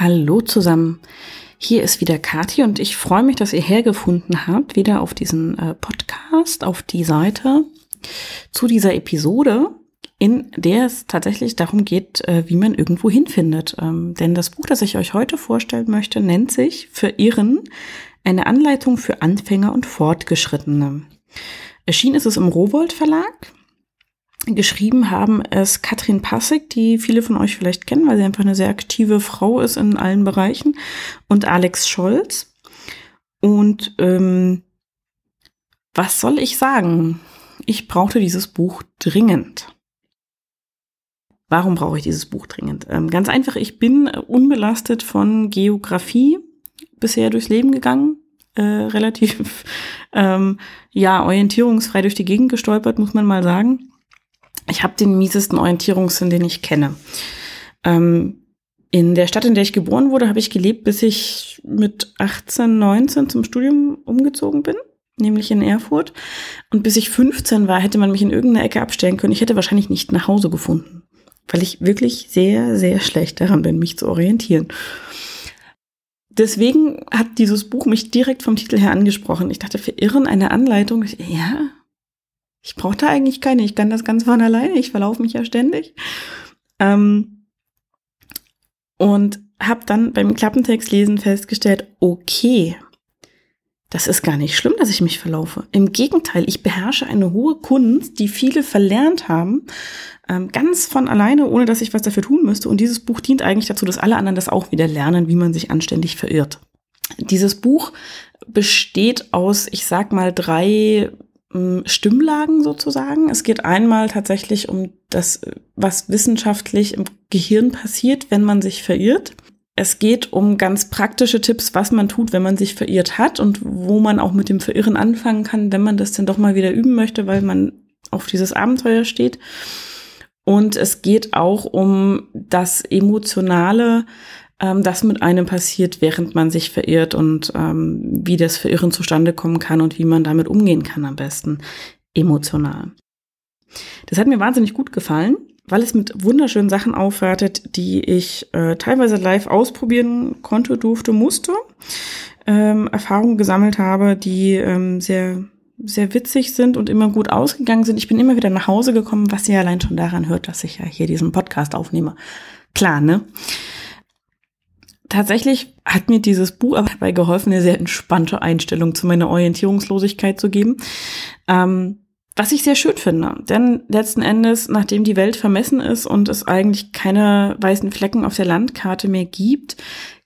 Hallo zusammen. Hier ist wieder Kathi und ich freue mich, dass ihr hergefunden habt, wieder auf diesen äh, Podcast, auf die Seite zu dieser Episode, in der es tatsächlich darum geht, äh, wie man irgendwo hinfindet. Ähm, denn das Buch, das ich euch heute vorstellen möchte, nennt sich Verirren, eine Anleitung für Anfänger und Fortgeschrittene. Erschienen ist es im Rowold Verlag Geschrieben haben es Katrin Passig, die viele von euch vielleicht kennen, weil sie einfach eine sehr aktive Frau ist in allen Bereichen, und Alex Scholz. Und ähm, was soll ich sagen? Ich brauchte dieses Buch dringend. Warum brauche ich dieses Buch dringend? Ähm, ganz einfach, ich bin unbelastet von Geografie bisher durchs Leben gegangen. Äh, relativ ähm, ja orientierungsfrei durch die Gegend gestolpert, muss man mal sagen ich habe den miesesten Orientierungssinn, den ich kenne. Ähm, in der Stadt, in der ich geboren wurde, habe ich gelebt, bis ich mit 18, 19 zum Studium umgezogen bin, nämlich in Erfurt. Und bis ich 15 war, hätte man mich in irgendeiner Ecke abstellen können. Ich hätte wahrscheinlich nicht nach Hause gefunden, weil ich wirklich sehr, sehr schlecht daran bin, mich zu orientieren. Deswegen hat dieses Buch mich direkt vom Titel her angesprochen. Ich dachte, für Irren eine Anleitung. Ja, ich brauche da eigentlich keine, ich kann das ganz von alleine, ich verlaufe mich ja ständig. Ähm, und habe dann beim Klappentextlesen festgestellt, okay, das ist gar nicht schlimm, dass ich mich verlaufe. Im Gegenteil, ich beherrsche eine hohe Kunst, die viele verlernt haben, ähm, ganz von alleine, ohne dass ich was dafür tun müsste. Und dieses Buch dient eigentlich dazu, dass alle anderen das auch wieder lernen, wie man sich anständig verirrt. Dieses Buch besteht aus, ich sag mal, drei Stimmlagen sozusagen. Es geht einmal tatsächlich um das, was wissenschaftlich im Gehirn passiert, wenn man sich verirrt. Es geht um ganz praktische Tipps, was man tut, wenn man sich verirrt hat und wo man auch mit dem Verirren anfangen kann, wenn man das dann doch mal wieder üben möchte, weil man auf dieses Abenteuer steht. Und es geht auch um das emotionale, ähm, das mit einem passiert, während man sich verirrt und ähm, wie das Verirren zustande kommen kann und wie man damit umgehen kann am besten emotional. Das hat mir wahnsinnig gut gefallen, weil es mit wunderschönen Sachen aufwartet, die ich äh, teilweise live ausprobieren konnte, durfte, musste, ähm, Erfahrungen gesammelt habe, die ähm, sehr sehr witzig sind und immer gut ausgegangen sind. Ich bin immer wieder nach Hause gekommen, was ihr allein schon daran hört, dass ich ja hier diesen Podcast aufnehme. Klar, ne? Tatsächlich hat mir dieses Buch aber dabei geholfen, eine sehr entspannte Einstellung zu meiner Orientierungslosigkeit zu geben. Ähm, was ich sehr schön finde, denn letzten Endes, nachdem die Welt vermessen ist und es eigentlich keine weißen Flecken auf der Landkarte mehr gibt,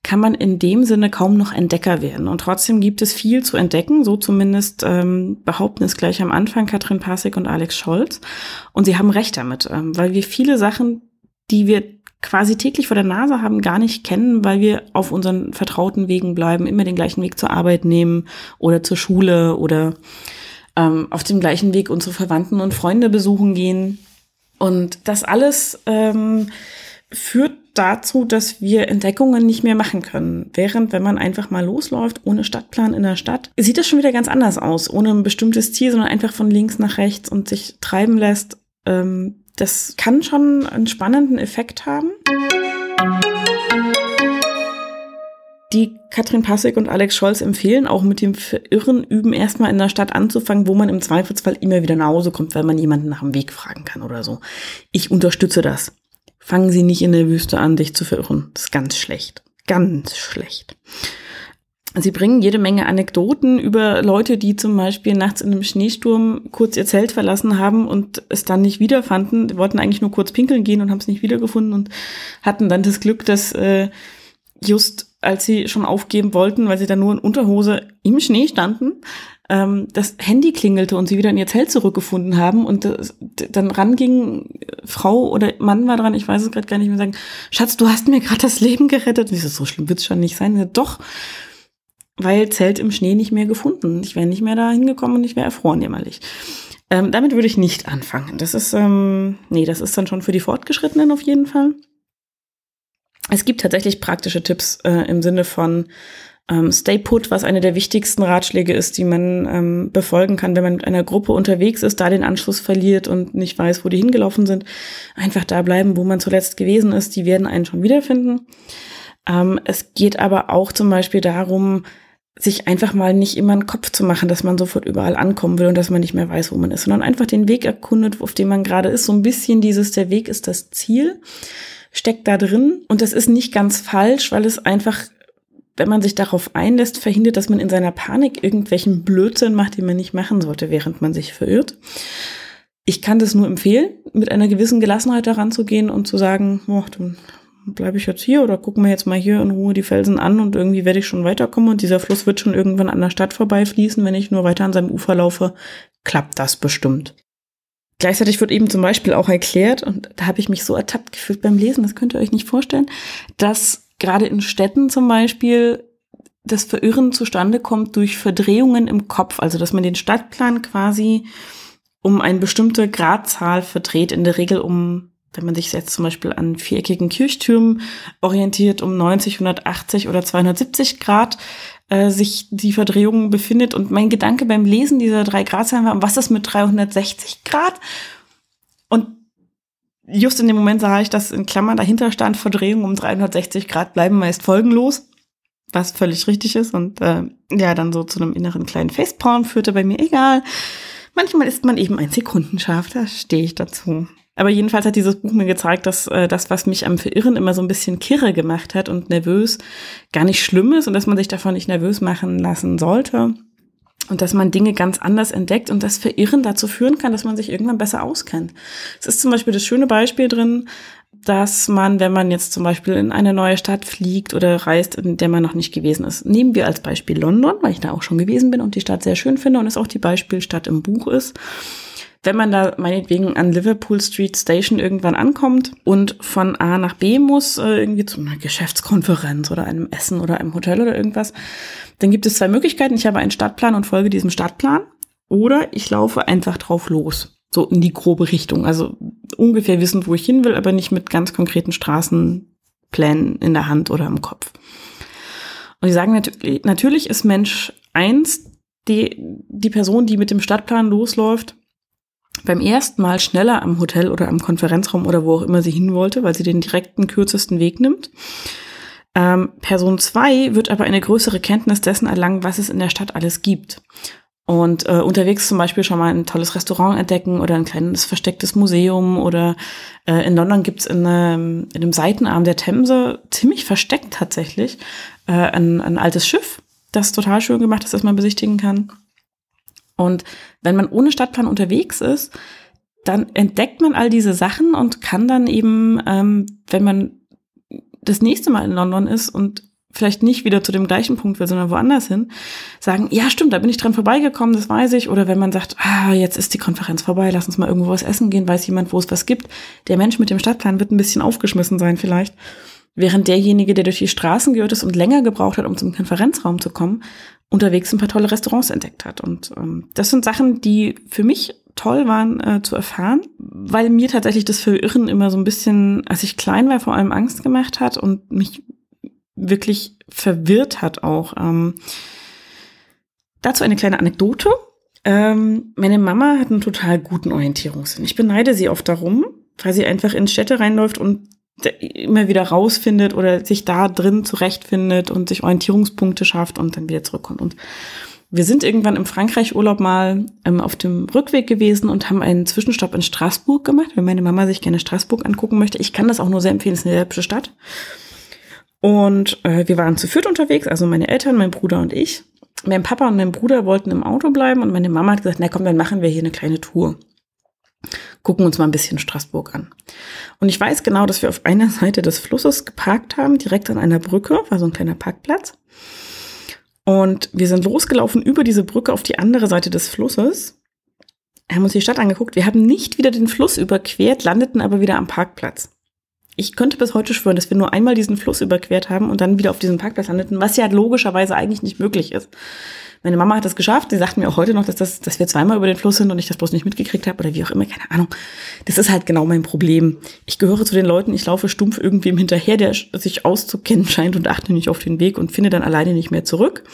kann man in dem Sinne kaum noch Entdecker werden. Und trotzdem gibt es viel zu entdecken, so zumindest ähm, behaupten es gleich am Anfang Katrin Passig und Alex Scholz. Und sie haben recht damit, ähm, weil wir viele Sachen, die wir quasi täglich vor der Nase haben, gar nicht kennen, weil wir auf unseren vertrauten Wegen bleiben, immer den gleichen Weg zur Arbeit nehmen oder zur Schule oder ähm, auf dem gleichen Weg unsere Verwandten und Freunde besuchen gehen. Und das alles ähm, führt dazu, dass wir Entdeckungen nicht mehr machen können. Während, wenn man einfach mal losläuft, ohne Stadtplan in der Stadt, sieht das schon wieder ganz anders aus, ohne ein bestimmtes Ziel, sondern einfach von links nach rechts und sich treiben lässt. Ähm, das kann schon einen spannenden Effekt haben. Die Katrin Passig und Alex Scholz empfehlen auch mit dem Verirren üben erstmal in der Stadt anzufangen, wo man im Zweifelsfall immer wieder nach Hause kommt, weil man jemanden nach dem Weg fragen kann oder so. Ich unterstütze das. Fangen Sie nicht in der Wüste an, dich zu verirren. Das ist ganz schlecht. Ganz schlecht. Sie bringen jede Menge Anekdoten über Leute, die zum Beispiel nachts in einem Schneesturm kurz ihr Zelt verlassen haben und es dann nicht wiederfanden. Die wollten eigentlich nur kurz pinkeln gehen und haben es nicht wiedergefunden und hatten dann das Glück, dass äh, just als sie schon aufgeben wollten, weil sie dann nur in Unterhose im Schnee standen, ähm, das Handy klingelte und sie wieder in ihr Zelt zurückgefunden haben und das, dann ranging Frau oder Mann war dran, ich weiß es gerade gar nicht mehr, sagen, Schatz, du hast mir gerade das Leben gerettet. Und ich so, so schlimm wird's schon nicht sein. Ja, doch weil Zelt im Schnee nicht mehr gefunden. Ich wäre nicht mehr da hingekommen und ich wäre erfroren jämmerlich. Ähm, damit würde ich nicht anfangen. Das ist, ähm, nee, das ist dann schon für die Fortgeschrittenen auf jeden Fall. Es gibt tatsächlich praktische Tipps äh, im Sinne von ähm, Stay Put, was eine der wichtigsten Ratschläge ist, die man ähm, befolgen kann, wenn man mit einer Gruppe unterwegs ist, da den Anschluss verliert und nicht weiß, wo die hingelaufen sind. Einfach da bleiben, wo man zuletzt gewesen ist. Die werden einen schon wiederfinden. Ähm, es geht aber auch zum Beispiel darum, sich einfach mal nicht immer einen Kopf zu machen, dass man sofort überall ankommen will und dass man nicht mehr weiß, wo man ist, sondern einfach den Weg erkundet, auf dem man gerade ist. So ein bisschen dieses, der Weg ist das Ziel, steckt da drin. Und das ist nicht ganz falsch, weil es einfach, wenn man sich darauf einlässt, verhindert, dass man in seiner Panik irgendwelchen Blödsinn macht, den man nicht machen sollte, während man sich verirrt. Ich kann das nur empfehlen, mit einer gewissen Gelassenheit daran zu gehen und zu sagen, oh, dann bleibe ich jetzt hier oder gucken wir jetzt mal hier in Ruhe die Felsen an und irgendwie werde ich schon weiterkommen und dieser Fluss wird schon irgendwann an der Stadt vorbeifließen. Wenn ich nur weiter an seinem Ufer laufe, klappt das bestimmt. Gleichzeitig wird eben zum Beispiel auch erklärt, und da habe ich mich so ertappt gefühlt beim Lesen, das könnt ihr euch nicht vorstellen, dass gerade in Städten zum Beispiel das Verirren zustande kommt durch Verdrehungen im Kopf, also dass man den Stadtplan quasi um eine bestimmte Gradzahl verdreht, in der Regel um wenn man sich jetzt zum Beispiel an viereckigen Kirchtürmen orientiert, um 90, 180 oder 270 Grad äh, sich die Verdrehung befindet. Und mein Gedanke beim Lesen dieser drei Gradzahlen war, was ist mit 360 Grad? Und just in dem Moment sah ich, dass in Klammern dahinter stand, Verdrehung um 360 Grad bleiben meist folgenlos, was völlig richtig ist und äh, ja, dann so zu einem inneren kleinen Facepalm führte bei mir, egal. Manchmal ist man eben ein Sekundenscharf, da stehe ich dazu. Aber jedenfalls hat dieses Buch mir gezeigt, dass äh, das, was mich am Verirren immer so ein bisschen kirre gemacht hat und nervös, gar nicht schlimm ist und dass man sich davon nicht nervös machen lassen sollte. Und dass man Dinge ganz anders entdeckt und das Verirren dazu führen kann, dass man sich irgendwann besser auskennt. Es ist zum Beispiel das schöne Beispiel drin, dass man, wenn man jetzt zum Beispiel in eine neue Stadt fliegt oder reist, in der man noch nicht gewesen ist. Nehmen wir als Beispiel London, weil ich da auch schon gewesen bin und die Stadt sehr schön finde und es auch die Beispielstadt im Buch ist wenn man da meinetwegen an Liverpool Street Station irgendwann ankommt und von A nach B muss, äh, irgendwie zu einer Geschäftskonferenz oder einem Essen oder einem Hotel oder irgendwas, dann gibt es zwei Möglichkeiten. Ich habe einen Stadtplan und folge diesem Stadtplan oder ich laufe einfach drauf los. So in die grobe Richtung. Also ungefähr wissen, wo ich hin will, aber nicht mit ganz konkreten Straßenplänen in der Hand oder im Kopf. Und die sagen natürlich ist Mensch eins die, die Person, die mit dem Stadtplan losläuft, beim ersten Mal schneller am Hotel oder am Konferenzraum oder wo auch immer sie hin wollte, weil sie den direkten, kürzesten Weg nimmt. Ähm, Person zwei wird aber eine größere Kenntnis dessen erlangen, was es in der Stadt alles gibt. Und äh, unterwegs zum Beispiel schon mal ein tolles Restaurant entdecken oder ein kleines verstecktes Museum oder äh, in London gibt's in, in einem Seitenarm der Themse, ziemlich versteckt tatsächlich, äh, ein, ein altes Schiff, das total schön gemacht ist, das man besichtigen kann. Und wenn man ohne Stadtplan unterwegs ist, dann entdeckt man all diese Sachen und kann dann eben, ähm, wenn man das nächste Mal in London ist und vielleicht nicht wieder zu dem gleichen Punkt will, sondern woanders hin, sagen, ja stimmt, da bin ich dran vorbeigekommen, das weiß ich. Oder wenn man sagt, ah, jetzt ist die Konferenz vorbei, lass uns mal irgendwo was essen gehen, weiß jemand, wo es was gibt. Der Mensch mit dem Stadtplan wird ein bisschen aufgeschmissen sein vielleicht. Während derjenige, der durch die Straßen gehört ist und länger gebraucht hat, um zum Konferenzraum zu kommen, unterwegs ein paar tolle Restaurants entdeckt hat. Und ähm, das sind Sachen, die für mich toll waren äh, zu erfahren, weil mir tatsächlich das Verirren immer so ein bisschen, als ich klein war, vor allem Angst gemacht hat und mich wirklich verwirrt hat auch. Ähm, dazu eine kleine Anekdote. Ähm, meine Mama hat einen total guten Orientierungssinn. Ich beneide sie oft darum, weil sie einfach in Städte reinläuft und immer wieder rausfindet oder sich da drin zurechtfindet und sich Orientierungspunkte schafft und dann wieder zurückkommt. Und wir sind irgendwann im Frankreich-Urlaub mal ähm, auf dem Rückweg gewesen und haben einen Zwischenstopp in Straßburg gemacht, weil meine Mama sich gerne Straßburg angucken möchte. Ich kann das auch nur sehr empfehlen, es ist eine hübsche Stadt. Und äh, wir waren zu viert unterwegs, also meine Eltern, mein Bruder und ich. Mein Papa und mein Bruder wollten im Auto bleiben und meine Mama hat gesagt, na komm, dann machen wir hier eine kleine Tour gucken uns mal ein bisschen Straßburg an. Und ich weiß genau, dass wir auf einer Seite des Flusses geparkt haben, direkt an einer Brücke, war so ein kleiner Parkplatz. Und wir sind losgelaufen über diese Brücke auf die andere Seite des Flusses, haben uns die Stadt angeguckt. Wir haben nicht wieder den Fluss überquert, landeten aber wieder am Parkplatz. Ich könnte bis heute schwören, dass wir nur einmal diesen Fluss überquert haben und dann wieder auf diesem Parkplatz landeten, was ja logischerweise eigentlich nicht möglich ist. Meine Mama hat das geschafft. Sie sagt mir auch heute noch, dass, das, dass wir zweimal über den Fluss sind und ich das bloß nicht mitgekriegt habe oder wie auch immer, keine Ahnung. Das ist halt genau mein Problem. Ich gehöre zu den Leuten, ich laufe stumpf irgendwem hinterher, der sich auszukennen scheint und achte nicht auf den Weg und finde dann alleine nicht mehr zurück.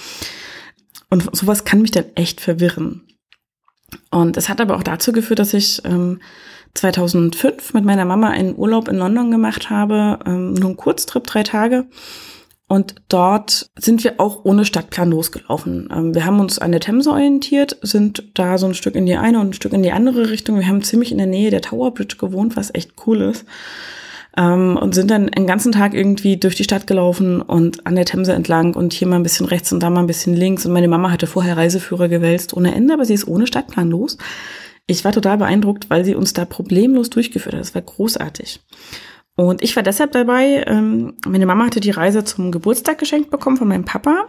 Und sowas kann mich dann echt verwirren. Und es hat aber auch dazu geführt, dass ich ähm, 2005 mit meiner Mama einen Urlaub in London gemacht habe, ähm, nur einen Kurztrip, drei Tage Und dort sind wir auch ohne Stadtplan losgelaufen. Ähm, wir haben uns an der Themse orientiert, sind da so ein Stück in die eine und ein Stück in die andere Richtung. Wir haben ziemlich in der Nähe der Tower Bridge gewohnt, was echt cool ist. Ähm, und sind dann den ganzen Tag irgendwie durch die Stadt gelaufen und an der Themse entlang und hier mal ein bisschen rechts und da mal ein bisschen links. Und meine Mama hatte vorher Reiseführer gewälzt ohne Ende, aber sie ist ohne Stadtplan los. Ich war total beeindruckt, weil sie uns da problemlos durchgeführt hat. Das war großartig. Und ich war deshalb dabei, ähm, meine Mama hatte die Reise zum Geburtstag geschenkt bekommen von meinem Papa,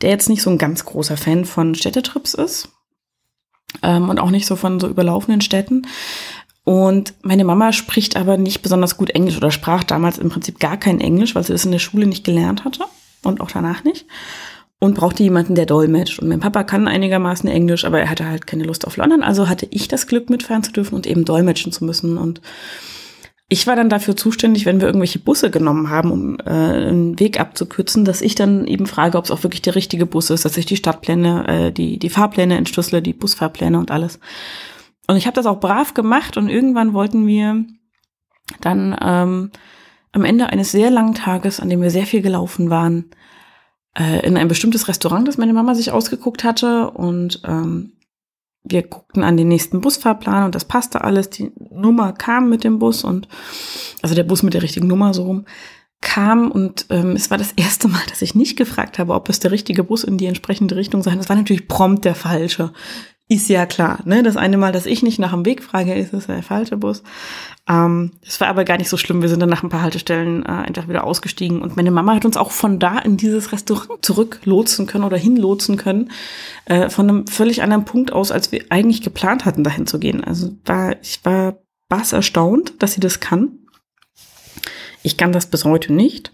der jetzt nicht so ein ganz großer Fan von Städtetrips ist ähm, und auch nicht so von so überlaufenden Städten. Und meine Mama spricht aber nicht besonders gut Englisch oder sprach damals im Prinzip gar kein Englisch, weil sie das in der Schule nicht gelernt hatte und auch danach nicht. Und brauchte jemanden, der dolmetscht. Und mein Papa kann einigermaßen Englisch, aber er hatte halt keine Lust auf London. Also hatte ich das Glück, mitfahren zu dürfen und eben dolmetschen zu müssen. Und ich war dann dafür zuständig, wenn wir irgendwelche Busse genommen haben, um äh, einen Weg abzukürzen, dass ich dann eben frage, ob es auch wirklich der richtige Bus ist, dass ich die Stadtpläne, äh, die, die Fahrpläne entschlüssele, die Busfahrpläne und alles. Und ich habe das auch brav gemacht und irgendwann wollten wir dann ähm, am Ende eines sehr langen Tages, an dem wir sehr viel gelaufen waren, äh, in ein bestimmtes Restaurant, das meine Mama sich ausgeguckt hatte und ähm, wir guckten an den nächsten Busfahrplan und das passte alles. Die Nummer kam mit dem Bus und also der Bus mit der richtigen Nummer so rum kam und ähm, es war das erste Mal, dass ich nicht gefragt habe, ob es der richtige Bus in die entsprechende Richtung sei. Das war natürlich prompt der falsche. Ist ja klar, ne? Das eine Mal, dass ich nicht nach dem Weg frage, ist es der falsche Bus. Ähm, das war aber gar nicht so schlimm. Wir sind dann nach ein paar Haltestellen äh, einfach wieder ausgestiegen. Und meine Mama hat uns auch von da in dieses Restaurant zurücklotsen können oder hinlotsen können. Äh, von einem völlig anderen Punkt aus, als wir eigentlich geplant hatten, dahin zu gehen. Also war, ich war bass erstaunt, dass sie das kann. Ich kann das bis heute nicht.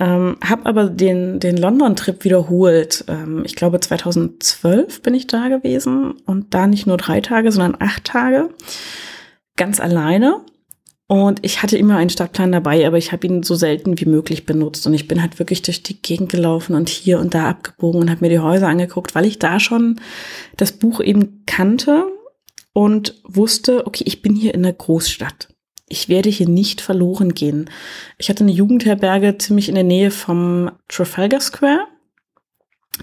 Ähm, habe aber den, den London-Trip wiederholt. Ähm, ich glaube, 2012 bin ich da gewesen und da nicht nur drei Tage, sondern acht Tage. Ganz alleine. Und ich hatte immer einen Stadtplan dabei, aber ich habe ihn so selten wie möglich benutzt. Und ich bin halt wirklich durch die Gegend gelaufen und hier und da abgebogen und habe mir die Häuser angeguckt, weil ich da schon das Buch eben kannte und wusste, okay, ich bin hier in einer Großstadt ich werde hier nicht verloren gehen. Ich hatte eine Jugendherberge ziemlich in der Nähe vom Trafalgar Square.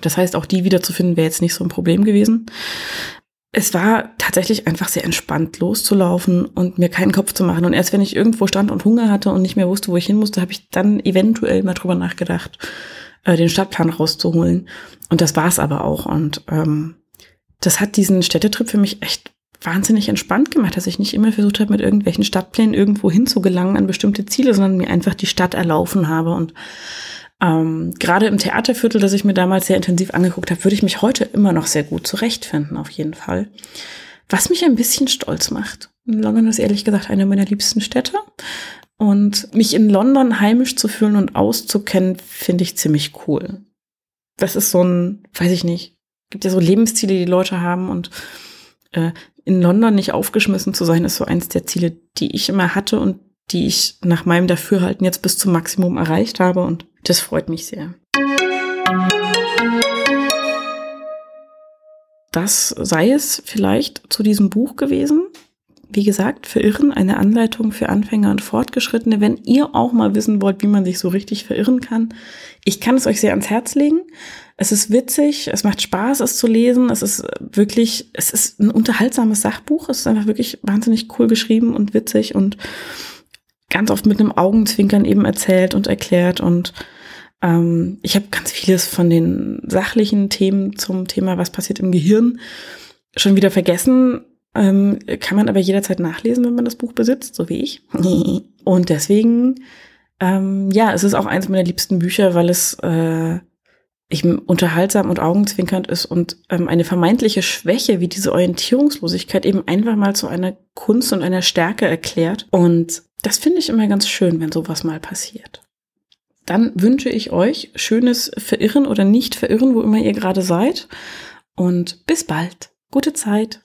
Das heißt, auch die wiederzufinden wäre jetzt nicht so ein Problem gewesen. Es war tatsächlich einfach sehr entspannt loszulaufen und mir keinen Kopf zu machen. Und erst wenn ich irgendwo stand und Hunger hatte und nicht mehr wusste, wo ich hin musste, habe ich dann eventuell mal drüber nachgedacht, äh, den Stadtplan rauszuholen. Und das war es aber auch. Und ähm, das hat diesen Städtetrip für mich echt wahnsinnig entspannt gemacht, dass ich nicht immer versucht habe, mit irgendwelchen Stadtplänen irgendwo hinzugelangen an bestimmte Ziele, sondern mir einfach die Stadt erlaufen habe. Und ähm, gerade im Theaterviertel, das ich mir damals sehr intensiv angeguckt habe, würde ich mich heute immer noch sehr gut zurechtfinden, auf jeden Fall. Was mich ein bisschen stolz macht. London ist ehrlich gesagt eine meiner liebsten Städte. Und mich in London heimisch zu fühlen und auszukennen, finde ich ziemlich cool. Das ist so ein, weiß ich nicht, gibt ja so Lebensziele, die, Leute haben und äh, in London nicht aufgeschmissen zu sein, ist so eins der Ziele, die ich immer hatte und die ich nach meinem Dafürhalten jetzt bis zum Maximum erreicht habe und das freut mich sehr. Das sei es vielleicht zu diesem Buch gewesen. Wie gesagt, Verirren, eine Anleitung für Anfänger und Fortgeschrittene. Wenn ihr auch mal wissen wollt, wie man sich so richtig verirren kann, ich kann es euch sehr ans Herz legen. Es ist witzig, es macht Spaß, es zu lesen. Es ist wirklich, es ist ein unterhaltsames Sachbuch. Es ist einfach wirklich wahnsinnig cool geschrieben und witzig und ganz oft mit einem Augenzwinkern eben erzählt und erklärt. Und ähm, ich habe ganz vieles von den sachlichen Themen zum Thema, was passiert im Gehirn, schon wieder vergessen. Ähm, kann man aber jederzeit nachlesen, wenn man das Buch besitzt, so wie ich. Und deswegen, ähm, ja, es ist auch eins meiner liebsten Bücher, weil es äh, eben unterhaltsam und augenzwinkernd ist und ähm, eine vermeintliche Schwäche wie diese Orientierungslosigkeit eben einfach mal zu einer Kunst und einer Stärke erklärt. Und das finde ich immer ganz schön, wenn sowas mal passiert. Dann wünsche ich euch schönes Verirren oder nicht Verirren, wo immer ihr gerade seid. Und bis bald. Gute Zeit.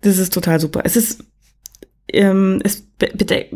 Das ist total super. Es ist, ähm, es bitte.